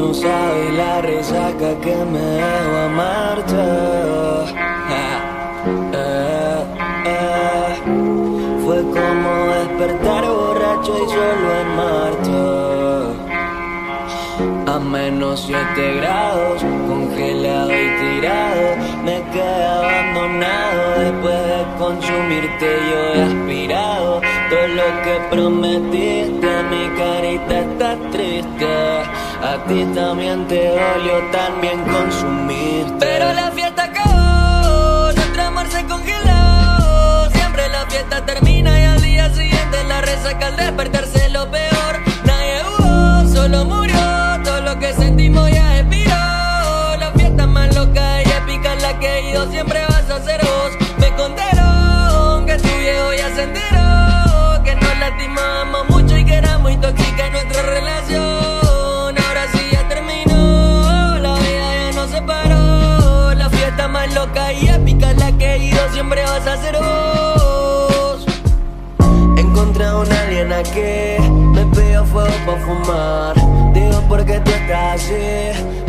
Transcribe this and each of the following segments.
no sabes la resaca que me dejó amarte. Eh, eh. Fue como despertar borracho y solo en Marte. A menos 7 grados, congelado y tirado, me quedé abandonado después de consumirte. Yo he aspirado todo lo que prometiste, mi carita está triste. A ti también te dolió también consumirte. Pero la fiesta acabó, nuestro amor se congeló. Siempre la fiesta termina y al día siguiente la resaca al despertarse lo peor. Nadie hubo, solo murió. Todo lo que sentimos ya expiró. La fiesta más loca y épica la que he ido siempre me pidió fuego para fumar. Digo, ¿por qué tú estás así?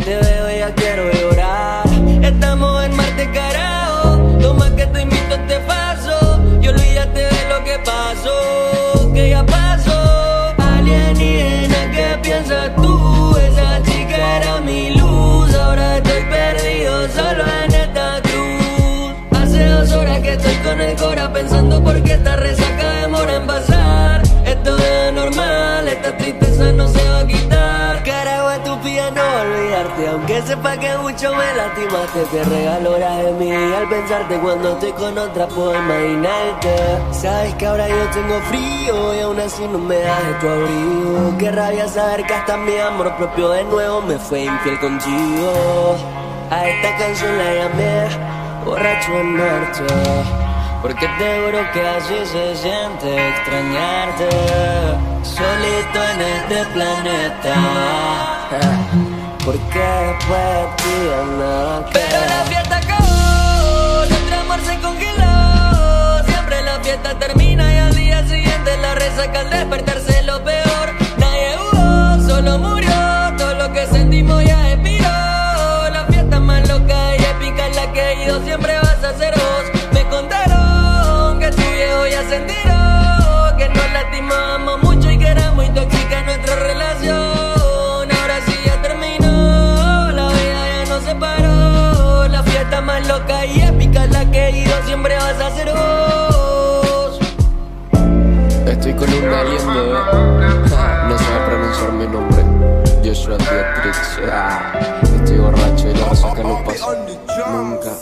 Te veo y ya quiero llorar. Estamos en Marte, carajo. Toma que te invito a este paso. Y olvídate de lo que pasó, que ya pasó. Alienígena, ¿qué piensas tú? Esa chica era mi luz. Ahora estoy perdido solo en esta cruz. Hace dos horas que estoy con el cora pensando por qué Sepa que mucho me lastimaste, te regalo horas de mí. Al pensarte cuando estoy con otra, puedo imaginarte. Sabes que ahora yo tengo frío y aún así no me das tu abrigo. Qué rabia saber que hasta mi amor propio de nuevo me fue infiel contigo. A esta canción la llamé borracho en marcha. Porque te juro que así se siente extrañarte Solito en este planeta Porque después de ti ya nada Pero la fiesta acabó, nuestro amor se congeló. Siempre la fiesta termina y al día siguiente la resaca al despertarse lo peor. Nadie hubo, solo murió. Todo lo que sentimos ya Joshua Dietrich. Ah, Estoy borracho y la resaca no pasa. Nunca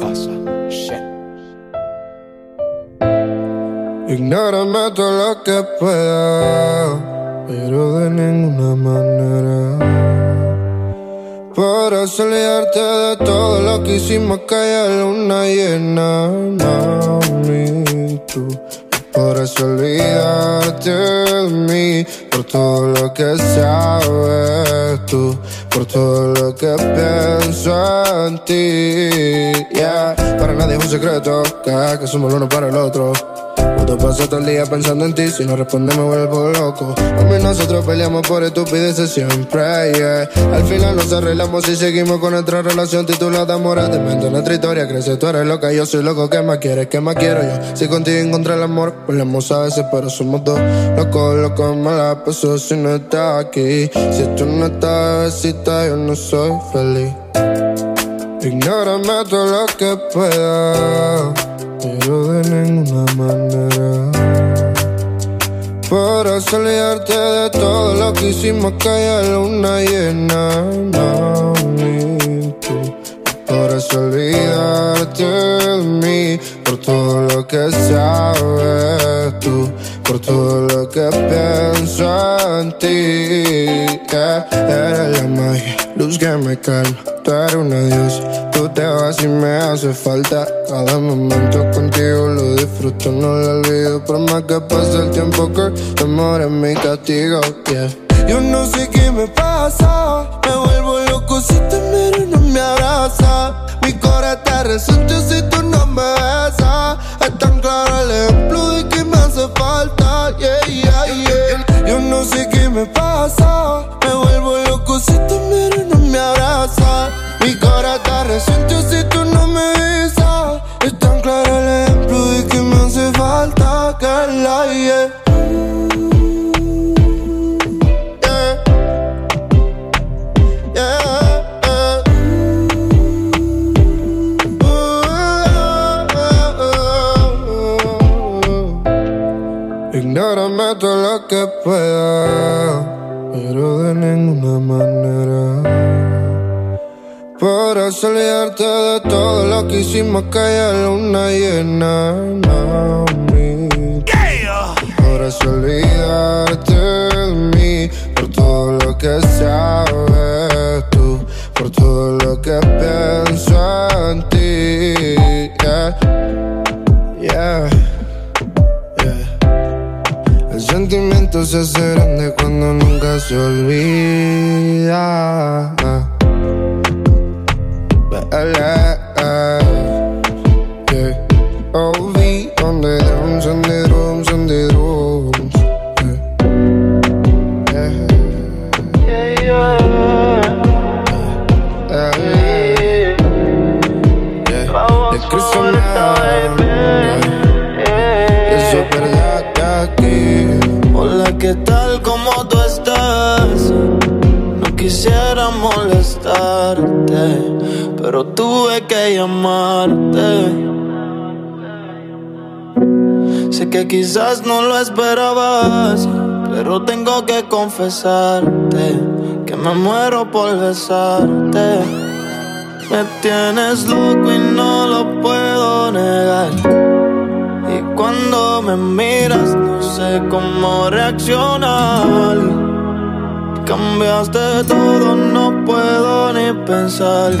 pasa. Shit. Ignórame todo lo que pueda, pero de ninguna manera. Para olvidarte de todo lo que hicimos que haya luna llena, mami, tú. Por eso olvidarte de mí, por todo lo que sabes tú, por todo lo que pienso en ti. Yeah, para nadie es un secreto, que, que somos el uno para el otro. Cuando paso todo el día pensando en ti, si no responde me vuelvo loco. A mí nosotros peleamos por estupideces siempre, yeah. Al final nos arreglamos y seguimos con nuestra relación titulada Amor de mente. Nuestra historia crece, tú eres loca, yo soy loco. ¿Qué más quieres? ¿Qué más quiero yo? Si contigo encontré el amor, peleamos a veces, pero somos dos. Locos, locos, me la paso si no estás aquí. Si tú no estás, bebecita, yo no soy feliz. Ignórame todo lo que pueda, pero de ninguna manera. Para olvidarte de todo lo que hicimos que haya luna llena, mami, tú. Por eso olvidarte de mí, por todo lo que sabes tú, por todo lo que pienso en ti. Yeah, eres la magia, luz que me calma, tú eres una diosa, tú te vas y me hace falta. Cada momento contigo lo disfruto, no lo olvido, por más que pase el tiempo que tu amor es mi castigo. Yo no sé qué me pasa, me vuelvo loco si te miro y no me abraza. Mi corazón te resuelto si tú no me Mi cara se hace grande cuando nunca se olvida. OV quizás no lo esperabas, pero tengo que confesarte que me muero por besarte. Me tienes loco y no lo puedo negar. Y cuando me miras no sé cómo reaccionar. Cambiaste todo, no puedo ni pensar.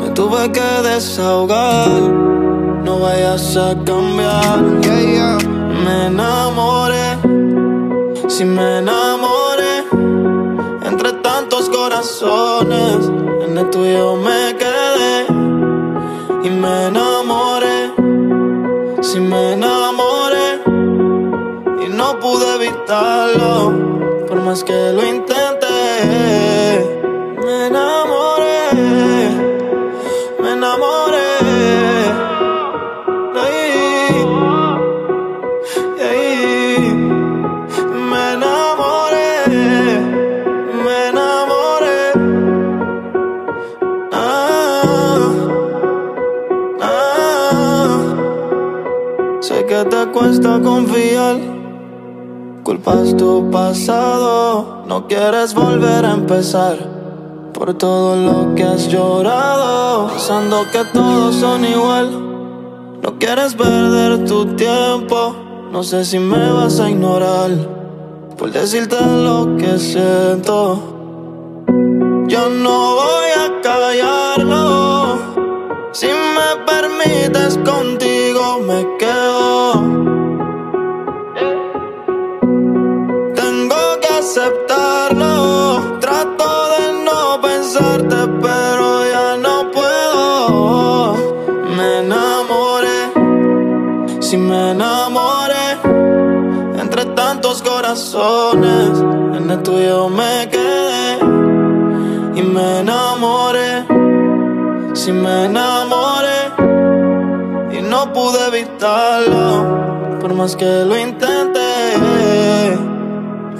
Me tuve que desahogar, no vayas a cambiar. Me enamoré, si me enamoré, entre tantos corazones, en el tuyo me quedé. Y me enamoré, si me enamoré, y no pude evitarlo, por más que lo intenté. Me enamoré, confiar. Culpas tu pasado, no quieres volver a empezar. Por todo lo que has llorado, pensando que todos son igual. No quieres perder tu tiempo, no sé si me vas a ignorar. Por decirte lo que siento, yo no voy a callarlo. Si me permites contigo me quedo. Por más que lo intenté.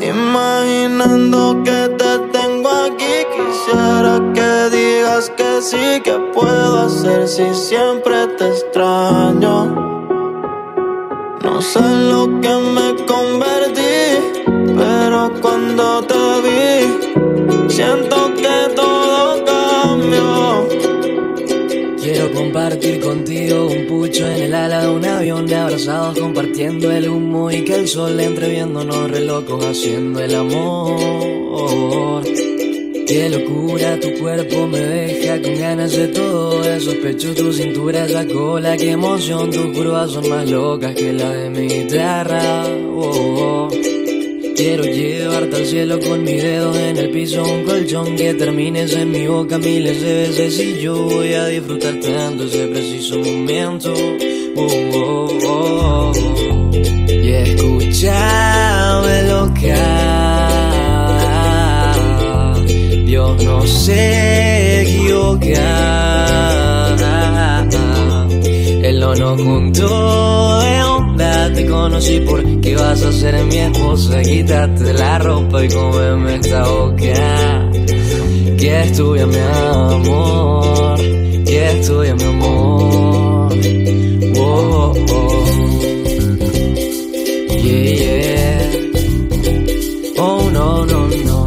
Imaginando que te tengo aquí, quisiera que digas que sí, que puedo hacer si siempre te extraño. No sé lo que me convertí, pero cuando te compartiendo el humo y que el sol entre viéndonos re haciendo el amor. Qué locura, tu cuerpo me deja con ganas de todo eso. Sospecho tu cintura, esa cola, qué emoción. Tus curvas son más locas que la de mi guitarra. Oh. Quiero llevarte al cielo con mis dedos en el piso, un colchón que termines en mi boca miles de veces y yo voy a disfrutar tanto ese preciso momento. Oh, oh. Y escúchame loca, Dios no se equivoca. Él no nos juntó de onda, te conocí porque vas a ser mi esposa. Quítate la ropa y cómeme esta boca. Que es tuya, mi amor. Que es tuya, mi amor. Oh, oh. Yeah, yeah. Oh, no, no, no.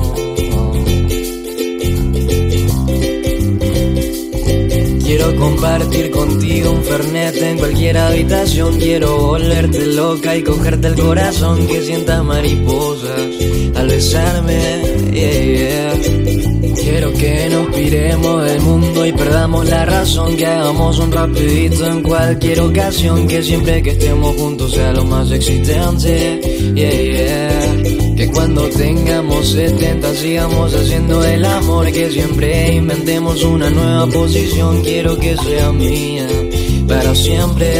Quiero compartir contigo un fernet en cualquier habitación. Quiero volverte loca y cogerte el corazón. Que sientas mariposas al besarme. Yeah, yeah. Quiero que nos piremos del mundo y perdamos la razón. Que hagamos un rapidito en cualquier ocasión. Que siempre que estemos juntos sea lo más existente. Yeah, yeah. Que cuando tengamos 70 sigamos haciendo el amor. Que siempre inventemos una nueva posición. Quiero que sea mía para siempre.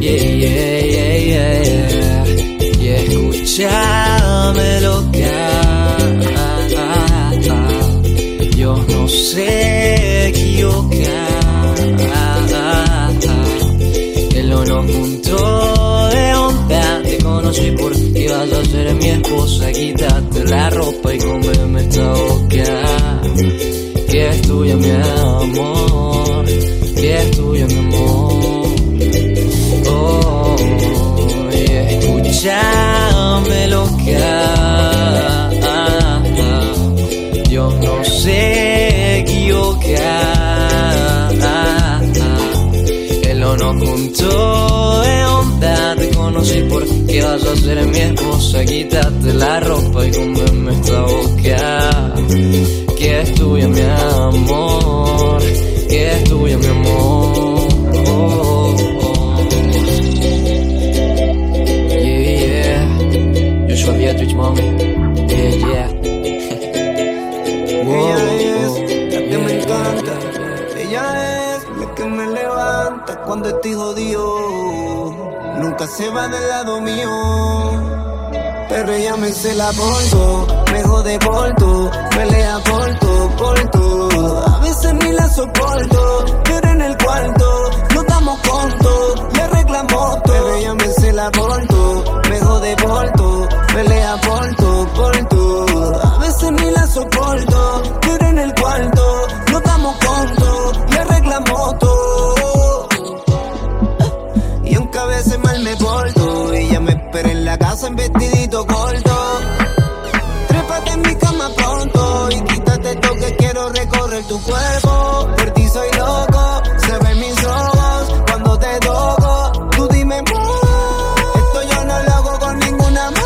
Yeah, yeah, yeah, yeah. Y escúchame loca. No sé equivocar. Él no nos juntó de onda. Te conocí porque vas a ser mi esposa. Quítate la ropa y cómeme esta boca. Que es tuya, mi amor. Que es tuya, mi amor. Oh, escúchame loca. Juntó de onda. Te conocí porque vas a ser mi esposa. Quítate la ropa y cómeme esta boca. Que es tuya, mi amor. Que es tuya, mi amor. Yeah, yeah. Joshua Dietrich, mami. Cuando estoy jodido. Nunca se va del lado mío. Pero ella me se la porto, me jode por todo, pelea por todo, por todo. A veces ni la soporto, pero en el cuarto no estamos contos, le reclamo todo. Pero ella me se la porto, me jode por espera en la casa en vestidito corto. Trépate en mi cama pronto y quítate esto que quiero recorrer tu cuerpo. Por ti soy loco, se ven mis ojos cuando te toco. Tú dime esto yo no lo hago con ninguna más.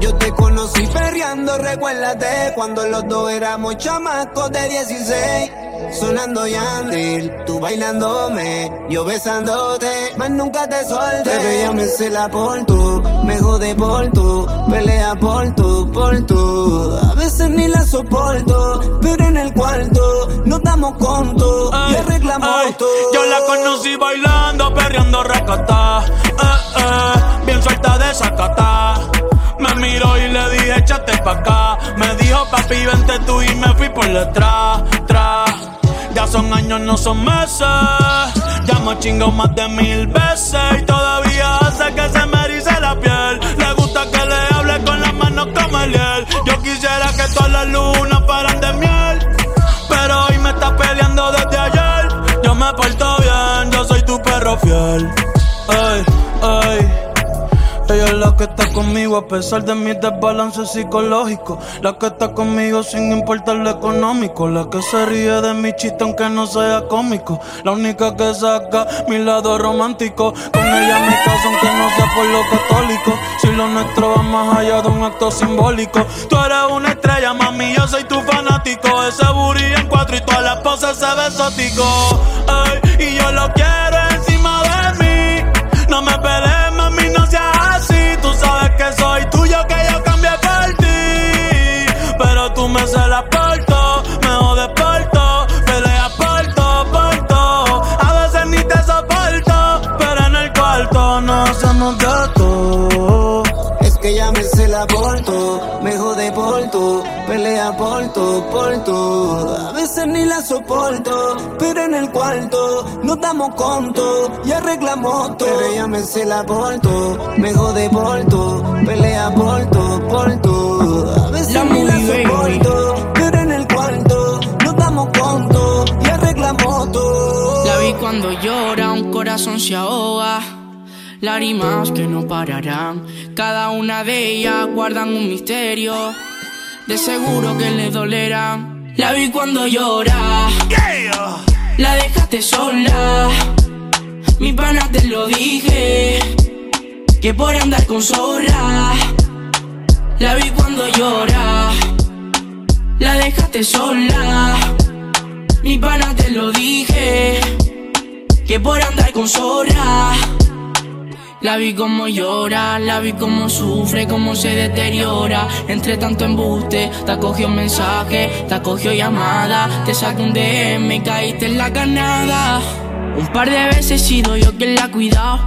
Yo te conocí perreando, recuérdate cuando los dos éramos chamacos de 16. Sonando Yandil, tú bailándome, yo besándote, más nunca te solté. Pero ella me se la por tú, me jode por tú, pelea por tú, por tú. A veces ni la soporto, pero en el cuarto no estamos contos, le reclamo Ay, todo. Yo la conocí bailando, perreando recata. Eh, eh, bien suelta de sacata. Me miró y le dije, échate pa' acá. Me dijo, papi, vente tú y me fui por detrás, tras. Ya son años, no son meses. Ya me chingo más de mil veces y todavía hace que se me erice la piel. Le gusta que le hable con las manos como el hiel. Yo quisiera que todas las lunas fueran de miel. Pero hoy me está peleando desde ayer. Yo me porto bien, yo soy tu perro fiel. La que está conmigo a pesar de mis desbalances psicológicos. La que está conmigo sin importar lo económico. La que se ríe de mi chiste aunque no sea cómico. La única que saca mi lado romántico. Con ella me caso aunque no sea por lo católico. Si lo nuestro va más allá de un acto simbólico. Tú eres una estrella, mami, yo soy tu fanático. Ese booty en cuatro y todas las poses se ve exótico. Ay, y yo lo quiero ke zajtu todo, por todo. A veces ni la soporto, pero en el cuarto nos damos conto y arreglamos todo. Pero ella me se la porto, me jode por todo, pelea por todo, por todo. A veces ni la soporto, pero en el cuarto nos damos conto y arreglamos todo. La vi cuando llora, un corazón se ahoga lágrimas que no pararán. Cada una de ellas guardan un misterio, de seguro que le dolerán. La vi cuando llora, la dejaste sola. Mi pana te lo dije, que por andar con zorra. La vi cuando llora, la dejaste sola. Mi pana te lo dije, que por andar con zorra. La vi como llora, la vi como sufre, como se deteriora. Entre tanto embuste, te acogió un mensaje, te acogió llamada. Te saqué un DM caíste en la canada. Un par de veces he sido yo quien la ha cuidado.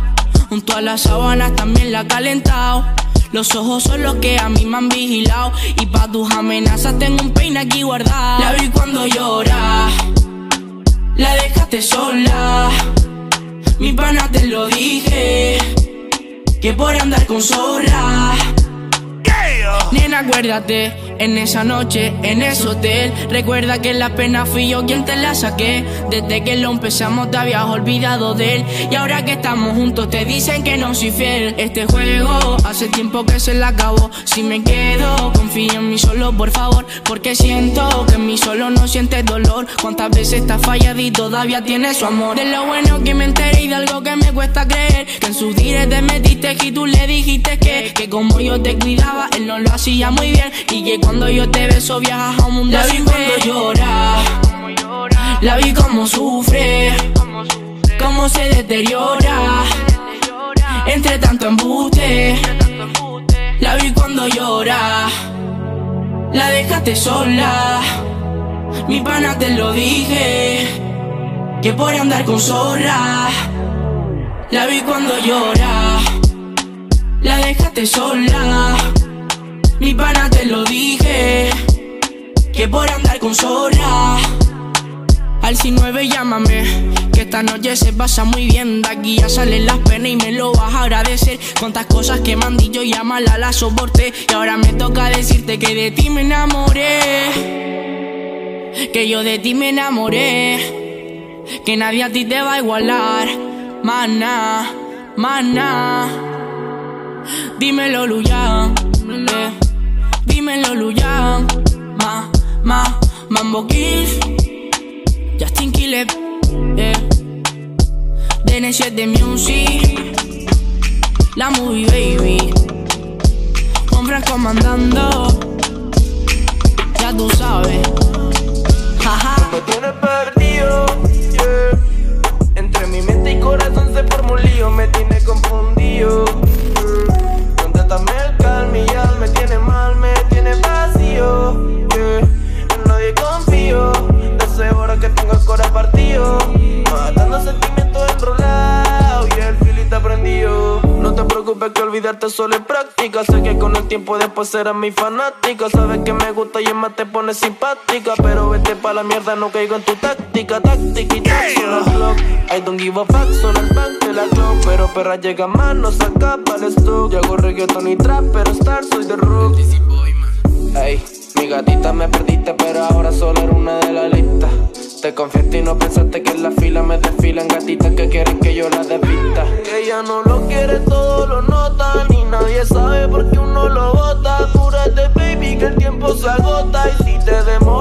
Junto a las sábanas también la ha calentado. Los ojos son los que a mí me han vigilado. Y pa' tus amenazas tengo un peine aquí guardado. La vi cuando llora, la dejaste sola. Mi pana te lo dije que por andar con zorra. Nena, acuérdate, en esa noche, en ese hotel. Recuerda que la pena fui yo quien te la saqué. Desde que lo empezamos te habías olvidado de él. Y ahora que estamos juntos te dicen que no soy fiel. Este juego hace tiempo que se la acabó. Si me quedo, confía en mí solo, por favor. Porque siento que en mí solo no sientes dolor. Cuántas veces estás fallado y todavía tienes su amor. De lo bueno que me enteré y de algo que me cuesta creer. Que en sus directos te metiste y tú le dijiste que, que como yo te cuidaba, él no lo hacía muy bien. Y cuando yo te beso viajas a un mundo La vi cuando llora, la vi como sufre, cómo se deteriora. Entre tanto embuste, la vi cuando llora, la dejaste sola. Mi pana te lo dije, que por andar con zorra. La vi cuando llora, la dejaste sola. Mi pana te lo dije, que por andar con zorra. Al 9 llámame, que esta noche se pasa muy bien. De aquí ya salen las penas y me lo vas a agradecer. Cuántas cosas que me han dicho, llámala, la soporté. Y ahora me toca decirte que de ti me enamoré. Que yo de ti me enamoré. Que nadie a ti te va a igualar. Mana, mana. Dímelo, Luyan. Eh. Dímelo, Luyan. Ma, ma, Mambo Kiss. Justin Killer. Eh. DN7 de Music. La Movie Baby. Con Franco mandando. Ya tú sabes. Jaja. Me tienes perdido. Yeah. Entre mi mente y corazón se formó un lío. Me tiene confundido. Olvidarte solo es práctica. Sé que con el tiempo después serás mi fanática. Sabes que me gusta y es más te pone simpática. Pero vete pa' la mierda, no caigo en tu táctica. Táctica y táctica. I don't give a fuck, son el back de la club. Pero perra llega más, no saca para el stock. Yo hago reggaeton y trap, pero star soy de rock. Ey, mi gatita me perdiste, pero ahora solo era una de la lista. Te confiaste y no pensaste que en la fila me desfilan gatitas que quieren que yo la desvista. Ella no lo quiere, todo lo nota. Ni nadie sabe por qué uno lo bota. Apúrate, baby, que el tiempo se agota. Y si te demora,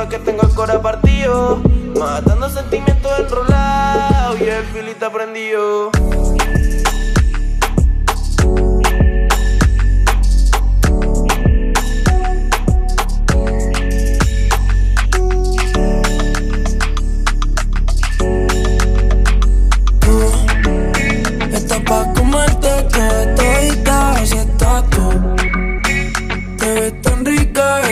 12 horas que tengo el corazón partido. Matando sentimientos enrolados y el filita prendido.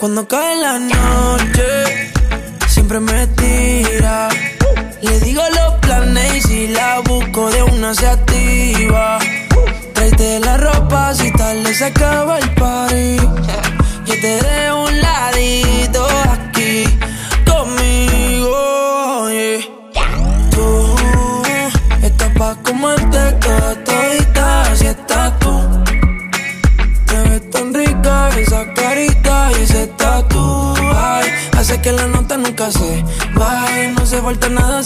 Cuando cae la noche, siempre me tira. Le digo los planes y si la busco de una se activa. Tráete la ropa si tal se acaba el party. Yo te dejo un ladito aquí falta nada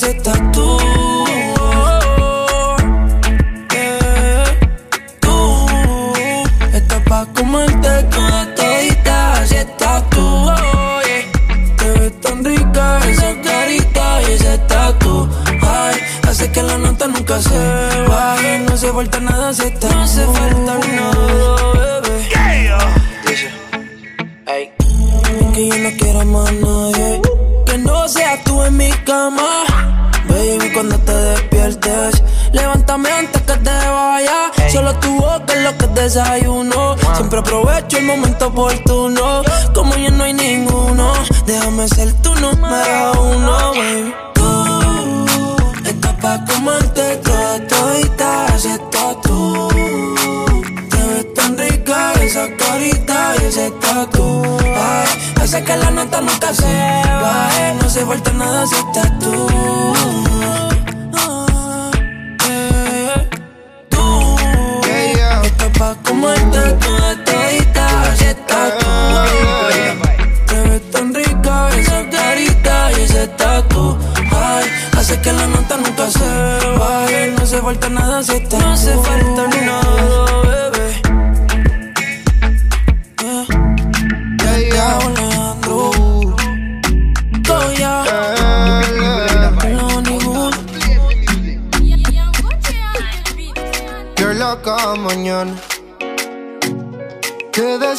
antes que te vaya. Solo tu boca es lo que desayuno. Siempre aprovecho el momento oportuno. Como ya no hay ninguno, déjame ser tu número uno, baby. Tú estás pa' comerte toda todita, estás tú. Te ves tan rica esa carita y ese tatu. Ay, hace que la nota nunca se baje. No se vuelta nada si estás tú. Comerte toda todita si estás tú. Te ves tan rica esa carita y ese tatu. Ay, hace que la nota nunca se baje. No se falta nada si estás No se falta nada, bebé. Yeah. Yeah, yeah. Alejandro. Loca mañana.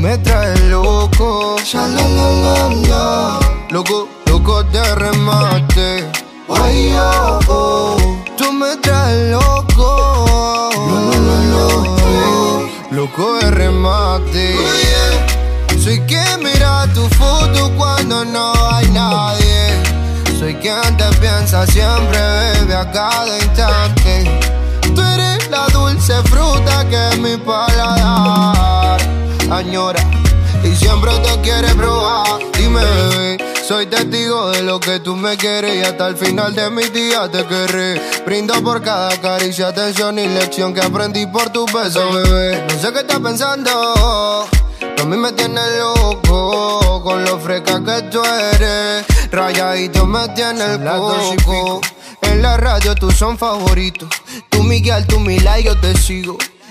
Me traes loco. Loco, loco de remate. Oh. Tú me traes loco. Loco de remate. Soy quien mira tu foto cuando no hay nadie. Soy quien te piensa siempre, bebe a cada instante. Tú eres la dulce fruta que mi paladar añora y siempre te quiere probar. Dime, bebé, soy testigo de lo que tú me quieres y hasta el final de mis días te querré. Brindo por cada caricia, atención y lección que aprendí por tu beso, bebé. No sé qué estás pensando. A mí me tiene loco con lo fresca que tú eres. Rayadito me tiene el coco. En la radio tú son favoritos. Tú Miguel, tú Mila y yo te sigo.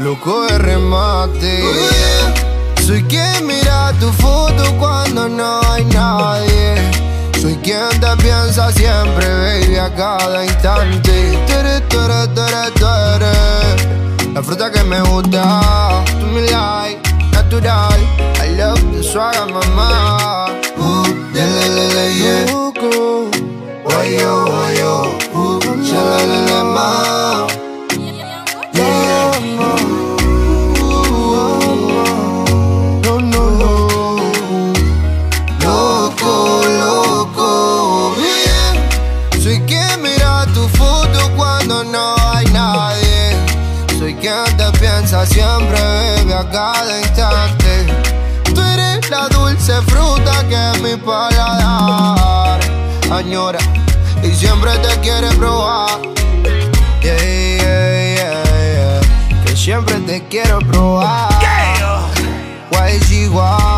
Loco de remate. Soy quien mira tu foto cuando no hay nadie. Soy quien te piensa siempre, baby, a cada instante. Tere, tere, tere, tere. La fruta que me gusta, tú me like, natural. I love the swag, mamá. Uh, le, le, le, yeah. Loco, guayo, guayo, a cada instante. Tú eres la dulce fruta que es mi paladar añora y siempre te quiere probar. Yeah, yeah, yeah, yeah. Que siempre te quiero probar. YG.